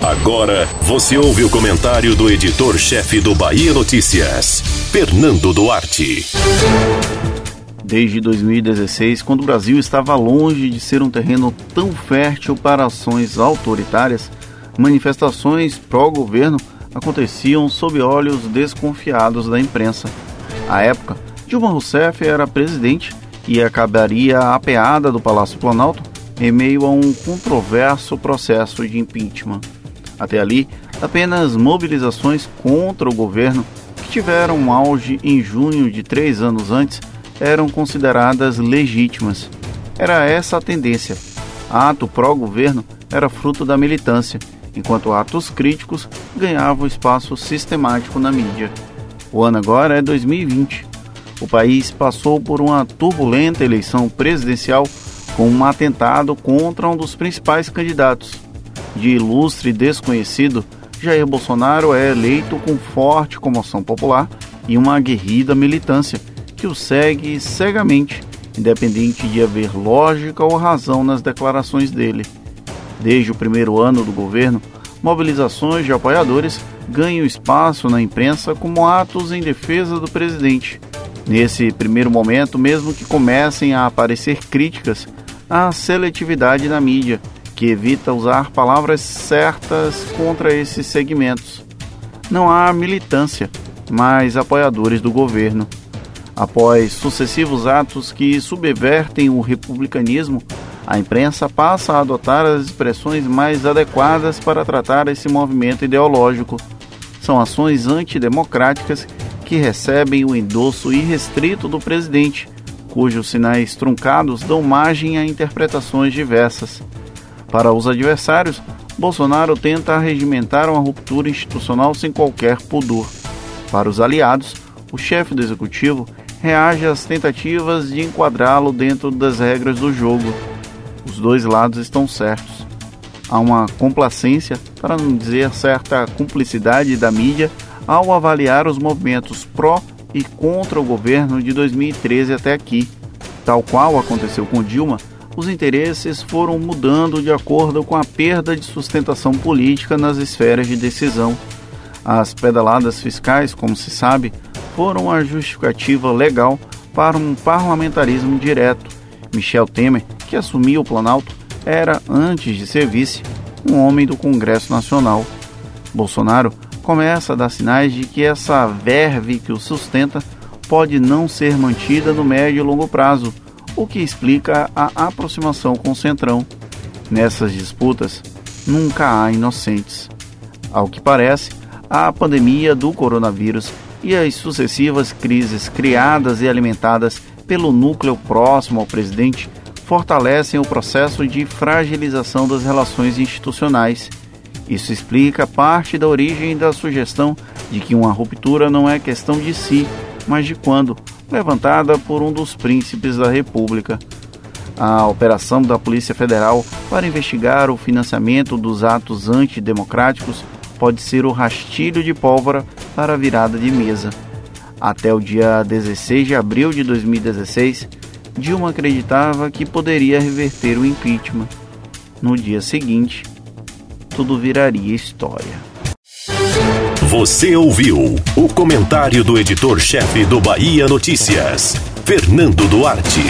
Agora você ouve o comentário do editor-chefe do Bahia Notícias, Fernando Duarte. Desde 2016, quando o Brasil estava longe de ser um terreno tão fértil para ações autoritárias, manifestações pró-governo aconteciam sob olhos desconfiados da imprensa. À época, Dilma Rousseff era presidente e acabaria apeada do Palácio Planalto em meio a um controverso processo de impeachment. Até ali, apenas mobilizações contra o governo, que tiveram um auge em junho de três anos antes, eram consideradas legítimas. Era essa a tendência. Ato pró-governo era fruto da militância, enquanto atos críticos ganhavam espaço sistemático na mídia. O ano agora é 2020. O país passou por uma turbulenta eleição presidencial com um atentado contra um dos principais candidatos, de ilustre desconhecido, Jair Bolsonaro é eleito com forte comoção popular e uma aguerrida militância que o segue cegamente, independente de haver lógica ou razão nas declarações dele. Desde o primeiro ano do governo, mobilizações de apoiadores ganham espaço na imprensa como atos em defesa do presidente. Nesse primeiro momento, mesmo que comecem a aparecer críticas à seletividade na mídia que evita usar palavras certas contra esses segmentos. Não há militância, mas apoiadores do governo. Após sucessivos atos que subvertem o republicanismo, a imprensa passa a adotar as expressões mais adequadas para tratar esse movimento ideológico. São ações antidemocráticas que recebem o endosso irrestrito do presidente, cujos sinais truncados dão margem a interpretações diversas. Para os adversários, Bolsonaro tenta regimentar uma ruptura institucional sem qualquer pudor. Para os aliados, o chefe do executivo reage às tentativas de enquadrá-lo dentro das regras do jogo. Os dois lados estão certos. Há uma complacência, para não dizer certa cumplicidade da mídia, ao avaliar os movimentos pró e contra o governo de 2013 até aqui. Tal qual aconteceu com Dilma, os interesses foram mudando de acordo com a perda de sustentação política nas esferas de decisão. As pedaladas fiscais, como se sabe, foram a justificativa legal para um parlamentarismo direto. Michel Temer, que assumiu o Planalto, era, antes de ser vice, um homem do Congresso Nacional. Bolsonaro começa a dar sinais de que essa verve que o sustenta pode não ser mantida no médio e longo prazo o que explica a aproximação com o Centrão. Nessas disputas, nunca há inocentes. Ao que parece, a pandemia do coronavírus e as sucessivas crises criadas e alimentadas pelo núcleo próximo ao presidente fortalecem o processo de fragilização das relações institucionais. Isso explica parte da origem da sugestão de que uma ruptura não é questão de si, mas de quando, levantada por um dos príncipes da República. A operação da Polícia Federal para investigar o financiamento dos atos antidemocráticos pode ser o rastilho de pólvora para a virada de mesa. Até o dia 16 de abril de 2016, Dilma acreditava que poderia reverter o impeachment. No dia seguinte, tudo viraria história. Você ouviu o comentário do editor-chefe do Bahia Notícias, Fernando Duarte.